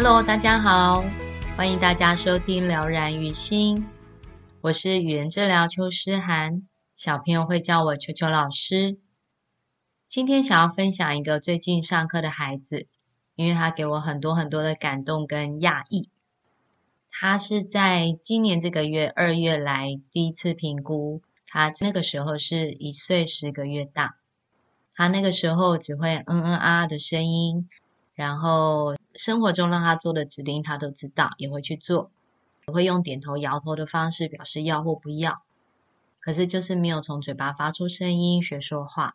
Hello，大家好，欢迎大家收听疗燃于心，我是语言治疗邱诗涵，小朋友会叫我邱邱老师。今天想要分享一个最近上课的孩子，因为他给我很多很多的感动跟讶异。他是在今年这个月二月来第一次评估，他那个时候是一岁十个月大，他那个时候只会嗯嗯啊啊的声音。然后生活中让他做的指令，他都知道，也会去做，也会用点头摇头的方式表示要或不要。可是就是没有从嘴巴发出声音学说话。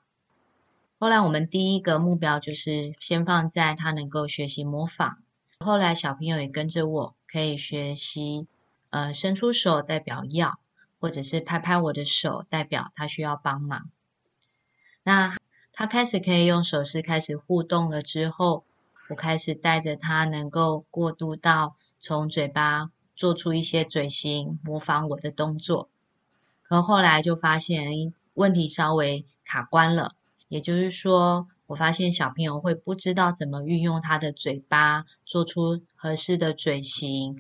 后来我们第一个目标就是先放在他能够学习模仿。后来小朋友也跟着我可以学习，呃，伸出手代表要，或者是拍拍我的手代表他需要帮忙。那他开始可以用手势开始互动了之后。我开始带着他，能够过渡到从嘴巴做出一些嘴型，模仿我的动作。可后来就发现问题稍微卡关了，也就是说，我发现小朋友会不知道怎么运用他的嘴巴做出合适的嘴型。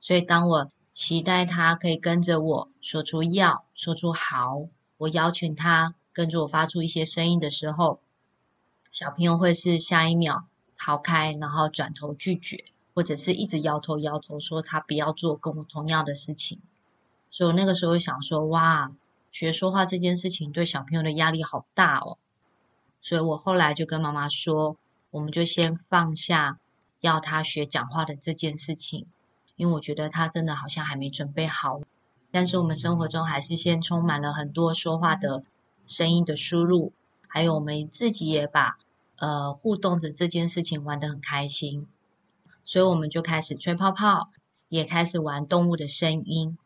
所以，当我期待他可以跟着我说出要，说出好，我邀请他跟着我发出一些声音的时候。小朋友会是下一秒逃开，然后转头拒绝，或者是一直摇头摇头说他不要做跟我同样的事情。所以我那个时候想说，哇，学说话这件事情对小朋友的压力好大哦。所以我后来就跟妈妈说，我们就先放下要他学讲话的这件事情，因为我觉得他真的好像还没准备好。但是我们生活中还是先充满了很多说话的声音的输入。还有我们自己也把呃互动的这件事情玩得很开心，所以我们就开始吹泡泡，也开始玩动物的声音，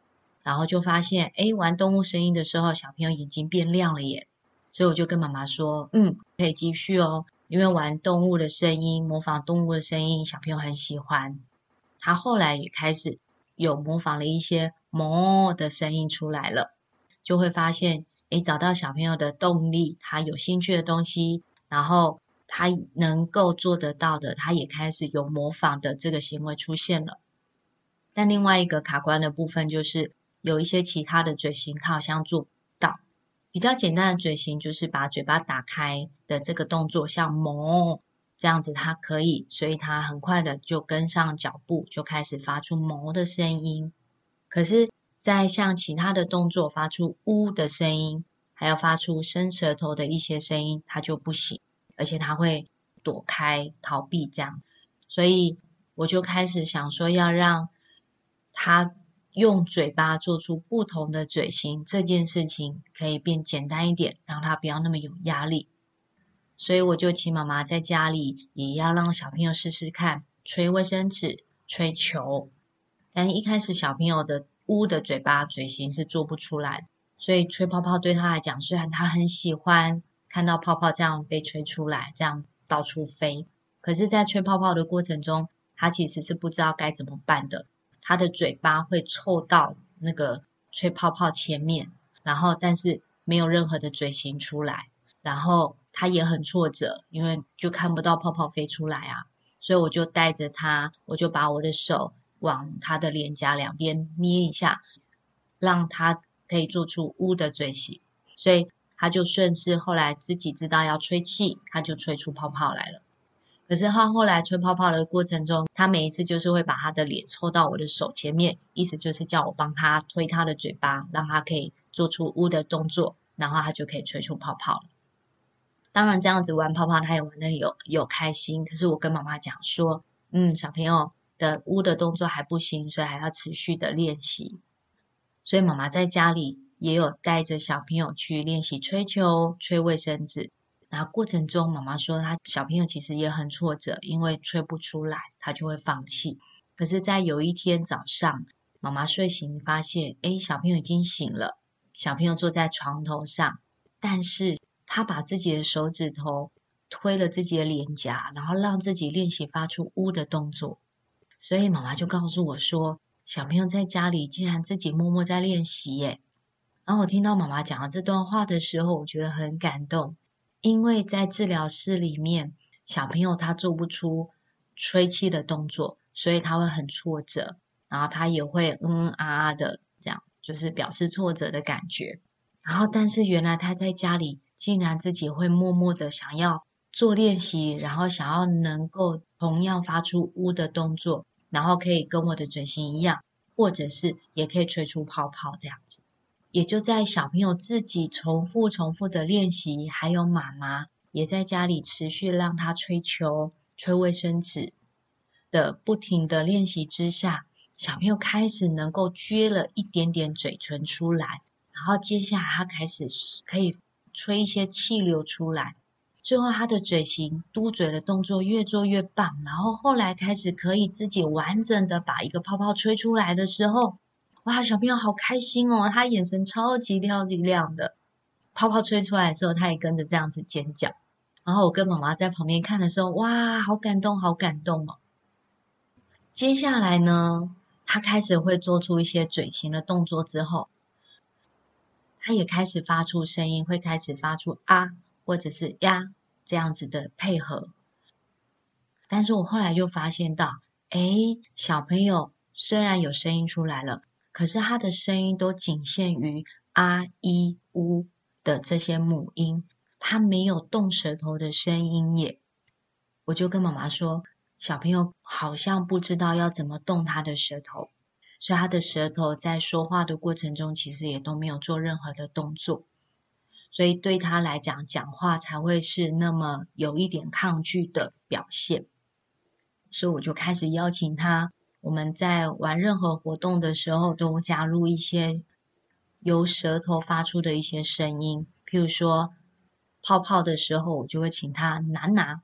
然后就发现，诶，玩动物声音的时候，小朋友眼睛变亮了耶。所以我就跟妈妈说，嗯，可以继续哦，因为玩动物的声音，模仿动物的声音，小朋友很喜欢。他后来也开始有模仿了一些哞的声音出来了，就会发现。诶，找到小朋友的动力，他有兴趣的东西，然后他能够做得到的，他也开始有模仿的这个行为出现了。但另外一个卡关的部分，就是有一些其他的嘴型，他好像做不到。比较简单的嘴型，就是把嘴巴打开的这个动作，像“哞”这样子，他可以，所以他很快的就跟上脚步，就开始发出“哞”的声音。可是。再像其他的动作发出“呜”的声音，还要发出伸舌头的一些声音，他就不行，而且他会躲开、逃避这样。所以我就开始想说，要让他用嘴巴做出不同的嘴型，这件事情可以变简单一点，让他不要那么有压力。所以我就请妈妈在家里也要让小朋友试试看吹卫生纸、吹球，但一开始小朋友的。呜的嘴巴嘴型是做不出来，所以吹泡泡对他来讲，虽然他很喜欢看到泡泡这样被吹出来，这样到处飞，可是，在吹泡泡的过程中，他其实是不知道该怎么办的。他的嘴巴会凑到那个吹泡泡前面，然后但是没有任何的嘴型出来，然后他也很挫折，因为就看不到泡泡飞出来啊。所以我就带着他，我就把我的手。往他的脸颊两边捏一下，让他可以做出“呜”的嘴型，所以他就顺势后来自己知道要吹气，他就吹出泡泡来了。可是他后来吹泡泡的过程中，他每一次就是会把他的脸凑到我的手前面，意思就是叫我帮他推他的嘴巴，让他可以做出“呜”的动作，然后他就可以吹出泡泡了。当然这样子玩泡泡，他也玩的有有开心。可是我跟妈妈讲说，嗯，小朋友。的呜的动作还不行，所以还要持续的练习。所以妈妈在家里也有带着小朋友去练习吹球、吹卫生纸，然后过程中，妈妈说她小朋友其实也很挫折，因为吹不出来，她就会放弃。可是，在有一天早上，妈妈睡醒发现，哎，小朋友已经醒了，小朋友坐在床头上，但是他把自己的手指头推了自己的脸颊，然后让自己练习发出“呜”的动作。所以妈妈就告诉我说，小朋友在家里竟然自己默默在练习耶。然后我听到妈妈讲了这段话的时候，我觉得很感动。因为在治疗室里面，小朋友他做不出吹气的动作，所以他会很挫折，然后他也会嗯嗯啊啊的这样，就是表示挫折的感觉。然后，但是原来他在家里竟然自己会默默的想要做练习，然后想要能够同样发出呜的动作，然后可以跟我的嘴型一样，或者是也可以吹出泡泡这样子。也就在小朋友自己重复、重复的练习，还有妈妈也在家里持续让他吹球、吹卫生纸的不停的练习之下，小朋友开始能够撅了一点点嘴唇出来，然后接下来他开始可以吹一些气流出来，最后他的嘴型嘟嘴的动作越做越棒，然后后来开始可以自己完整的把一个泡泡吹出来的时候。哇，小朋友好开心哦！他眼神超级超级亮的，泡泡吹出来的时候，他也跟着这样子尖叫。然后我跟妈妈在旁边看的时候，哇，好感动，好感动哦！接下来呢，他开始会做出一些嘴型的动作之后，他也开始发出声音，会开始发出啊或者是呀这样子的配合。但是我后来就发现到，哎，小朋友虽然有声音出来了。可是他的声音都仅限于啊、一、呜的这些母音，他没有动舌头的声音耶。我就跟妈妈说，小朋友好像不知道要怎么动他的舌头，所以他的舌头在说话的过程中，其实也都没有做任何的动作，所以对他来讲，讲话才会是那么有一点抗拒的表现。所以我就开始邀请他。我们在玩任何活动的时候，都加入一些由舌头发出的一些声音，譬如说泡泡的时候，我就会请他拿拿；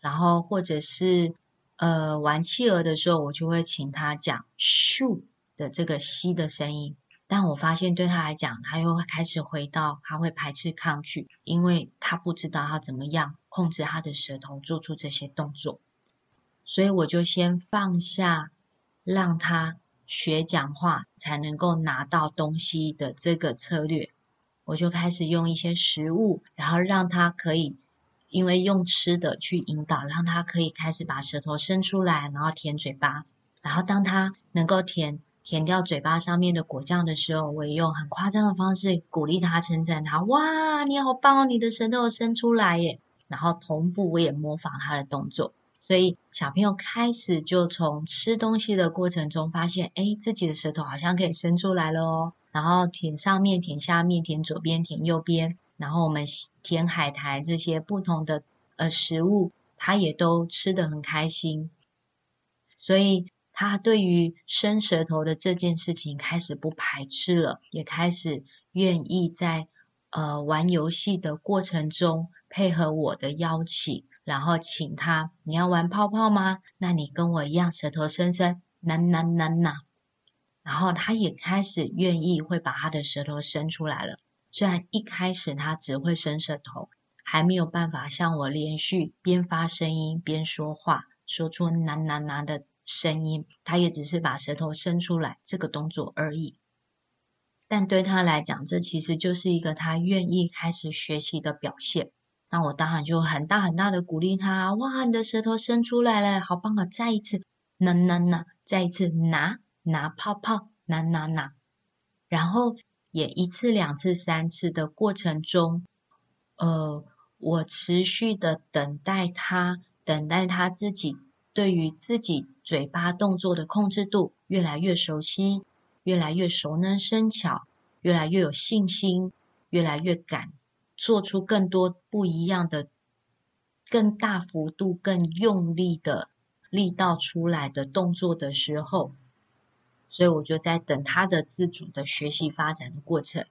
然后或者是呃玩企鹅的时候，我就会请他讲咻的这个吸的声音。但我发现对他来讲，他又开始回到他会排斥抗拒，因为他不知道他怎么样控制他的舌头做出这些动作，所以我就先放下。让他学讲话才能够拿到东西的这个策略，我就开始用一些食物，然后让他可以，因为用吃的去引导，让他可以开始把舌头伸出来，然后舔嘴巴。然后当他能够舔舔掉嘴巴上面的果酱的时候，我也用很夸张的方式鼓励他，称赞他：“哇，你好棒哦，你的舌头伸出来耶！”然后同步我也模仿他的动作。所以小朋友开始就从吃东西的过程中发现，哎，自己的舌头好像可以伸出来了哦。然后舔上面、舔下面、舔左边、舔右边，然后我们舔海苔这些不同的呃食物，他也都吃得很开心。所以他对于伸舌头的这件事情开始不排斥了，也开始愿意在呃玩游戏的过程中配合我的邀请。然后请他，你要玩泡泡吗？那你跟我一样，舌头伸伸，呐呐呐呐。然后他也开始愿意会把他的舌头伸出来了。虽然一开始他只会伸舌头，还没有办法像我连续边发声音边说话，说出呐呐呐的声音。他也只是把舌头伸出来这个动作而已。但对他来讲，这其实就是一个他愿意开始学习的表现。那我当然就很大很大的鼓励他，哇，你的舌头伸出来了，好棒啊！再一次，拿拿拿，再一次拿拿泡泡，拿拿拿。然后也一次、两次、三次的过程中，呃，我持续的等待他，等待他自己对于自己嘴巴动作的控制度越来越熟悉，越来越熟能生巧，越来越有信心，越来越敢。做出更多不一样的、更大幅度、更用力的力道出来的动作的时候，所以我就在等他的自主的学习发展的过程。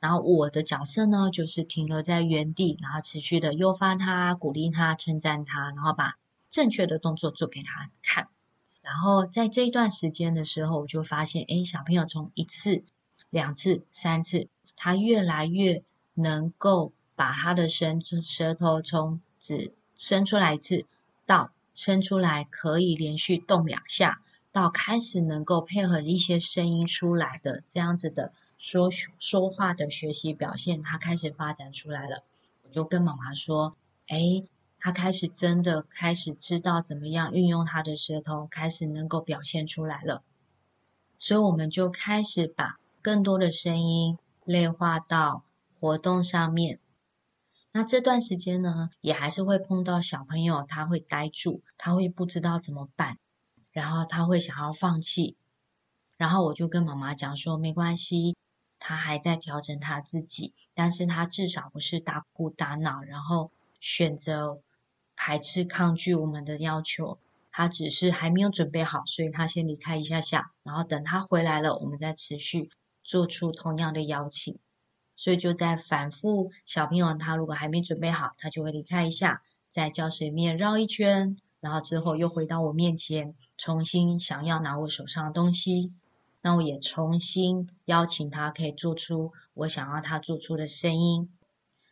然后我的角色呢，就是停留在原地，然后持续的诱发他、鼓励他、称赞他，然后把正确的动作做给他看。然后在这一段时间的时候，我就发现，诶，小朋友从一次、两次、三次，他越来越能够把他的伸舌头从只伸出来一次，到伸出来可以连续动两下，到开始能够配合一些声音出来的这样子的。说说话的学习表现，他开始发展出来了。我就跟妈妈说：“诶，他开始真的开始知道怎么样运用他的舌头，开始能够表现出来了。”所以我们就开始把更多的声音内化到活动上面。那这段时间呢，也还是会碰到小朋友，他会呆住，他会不知道怎么办，然后他会想要放弃。然后我就跟妈妈讲说：“没关系。”他还在调整他自己，但是他至少不是大哭大闹，然后选择排斥抗拒我们的要求。他只是还没有准备好，所以他先离开一下下，然后等他回来了，我们再持续做出同样的邀请。所以就在反复，小朋友他如果还没准备好，他就会离开一下，在教室里面绕一圈，然后之后又回到我面前，重新想要拿我手上的东西。那我也重新邀请他，可以做出我想要他做出的声音，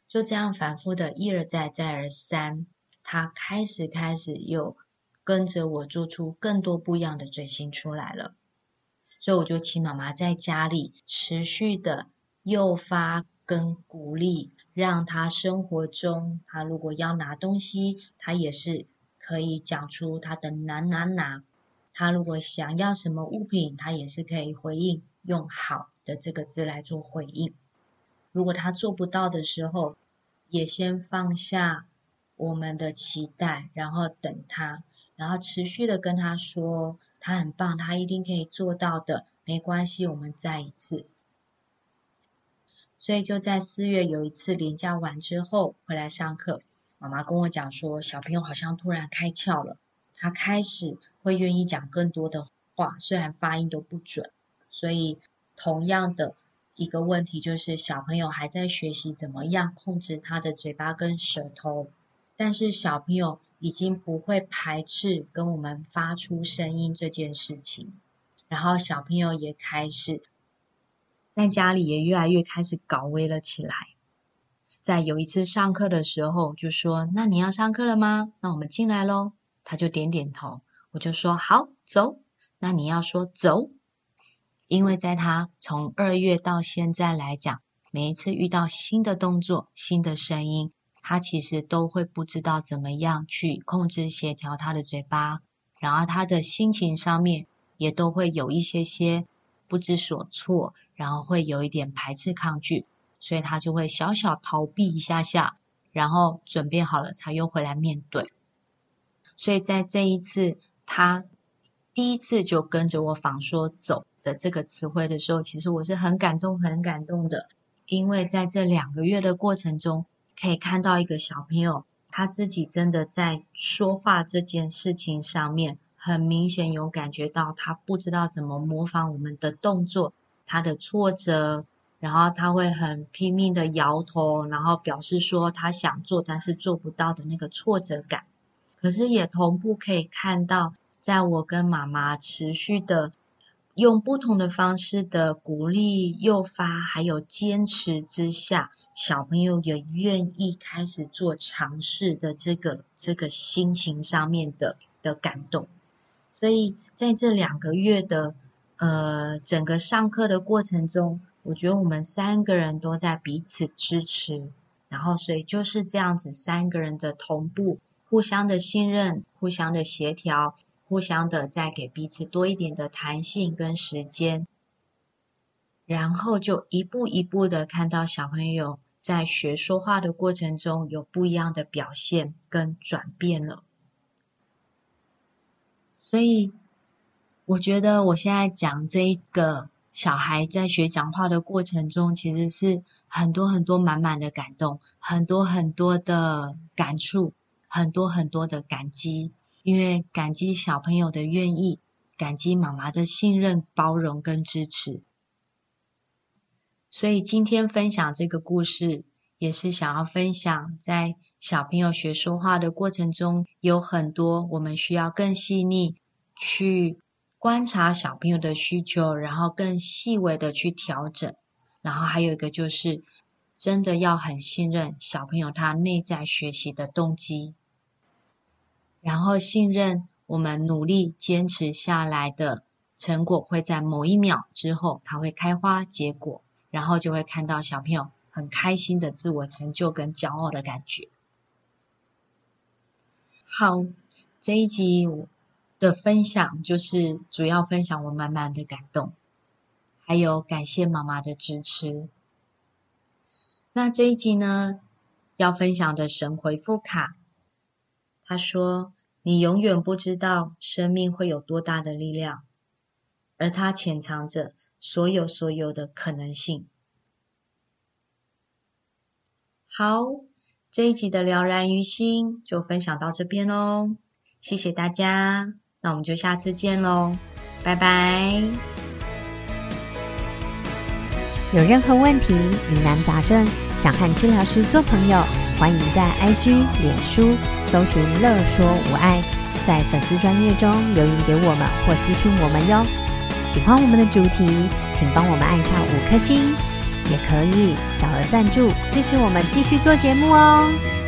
就这样反复的一而再再而三，他开始开始又跟着我做出更多不一样的嘴型出来了。所以我就请妈妈在家里持续的诱发跟鼓励，让他生活中他如果要拿东西，他也是可以讲出他的拿拿拿。他如果想要什么物品，他也是可以回应，用“好”的这个字来做回应。如果他做不到的时候，也先放下我们的期待，然后等他，然后持续的跟他说，他很棒，他一定可以做到的，没关系，我们再一次。所以就在四月有一次连假完之后回来上课，妈妈跟我讲说，小朋友好像突然开窍了，他开始。会愿意讲更多的话，虽然发音都不准，所以同样的一个问题就是小朋友还在学习怎么样控制他的嘴巴跟舌头，但是小朋友已经不会排斥跟我们发出声音这件事情，然后小朋友也开始在家里也越来越开始搞威了起来，在有一次上课的时候就说：“那你要上课了吗？那我们进来喽。”他就点点头。我就说好走，那你要说走，因为在他从二月到现在来讲，每一次遇到新的动作、新的声音，他其实都会不知道怎么样去控制协调他的嘴巴，然后他的心情上面也都会有一些些不知所措，然后会有一点排斥抗拒，所以他就会小小逃避一下下，然后准备好了才又回来面对。所以在这一次。他第一次就跟着我仿说“走”的这个词汇的时候，其实我是很感动、很感动的，因为在这两个月的过程中，可以看到一个小朋友他自己真的在说话这件事情上面，很明显有感觉到他不知道怎么模仿我们的动作，他的挫折，然后他会很拼命的摇头，然后表示说他想做但是做不到的那个挫折感，可是也同步可以看到。在我跟妈妈持续的用不同的方式的鼓励、诱发，还有坚持之下，小朋友也愿意开始做尝试的这个这个心情上面的的感动。所以在这两个月的呃整个上课的过程中，我觉得我们三个人都在彼此支持，然后所以就是这样子三个人的同步，互相的信任，互相的协调。互相的再给彼此多一点的弹性跟时间，然后就一步一步的看到小朋友在学说话的过程中有不一样的表现跟转变了。所以我觉得我现在讲这一个小孩在学讲话的过程中，其实是很多很多满满的感动，很多很多的感触，很多很多的感激。因为感激小朋友的愿意，感激妈妈的信任、包容跟支持，所以今天分享这个故事，也是想要分享，在小朋友学说话的过程中，有很多我们需要更细腻去观察小朋友的需求，然后更细微的去调整。然后还有一个就是，真的要很信任小朋友他内在学习的动机，然后信任我们努力坚持下来的成果会在某一秒之后，它会开花结果。然后就会看到小朋友很开心的自我成就跟骄傲的感觉。好，这一集的分享就是主要分享我满满的感动，还有感谢妈妈的支持。那这一集呢，要分享的神回复卡，他说：“你永远不知道生命会有多大的力量，而它潜藏着。”所有所有的可能性。好，这一集的了然于心就分享到这边喽，谢谢大家，那我们就下次见喽，拜拜。有任何问题、疑难杂症，想和治疗师做朋友，欢迎在 IG、脸书搜寻“乐说无碍”，在粉丝专页中留言给我们或私讯我们哟。喜欢我们的主题，请帮我们按下五颗星，也可以小额赞助支持我们继续做节目哦。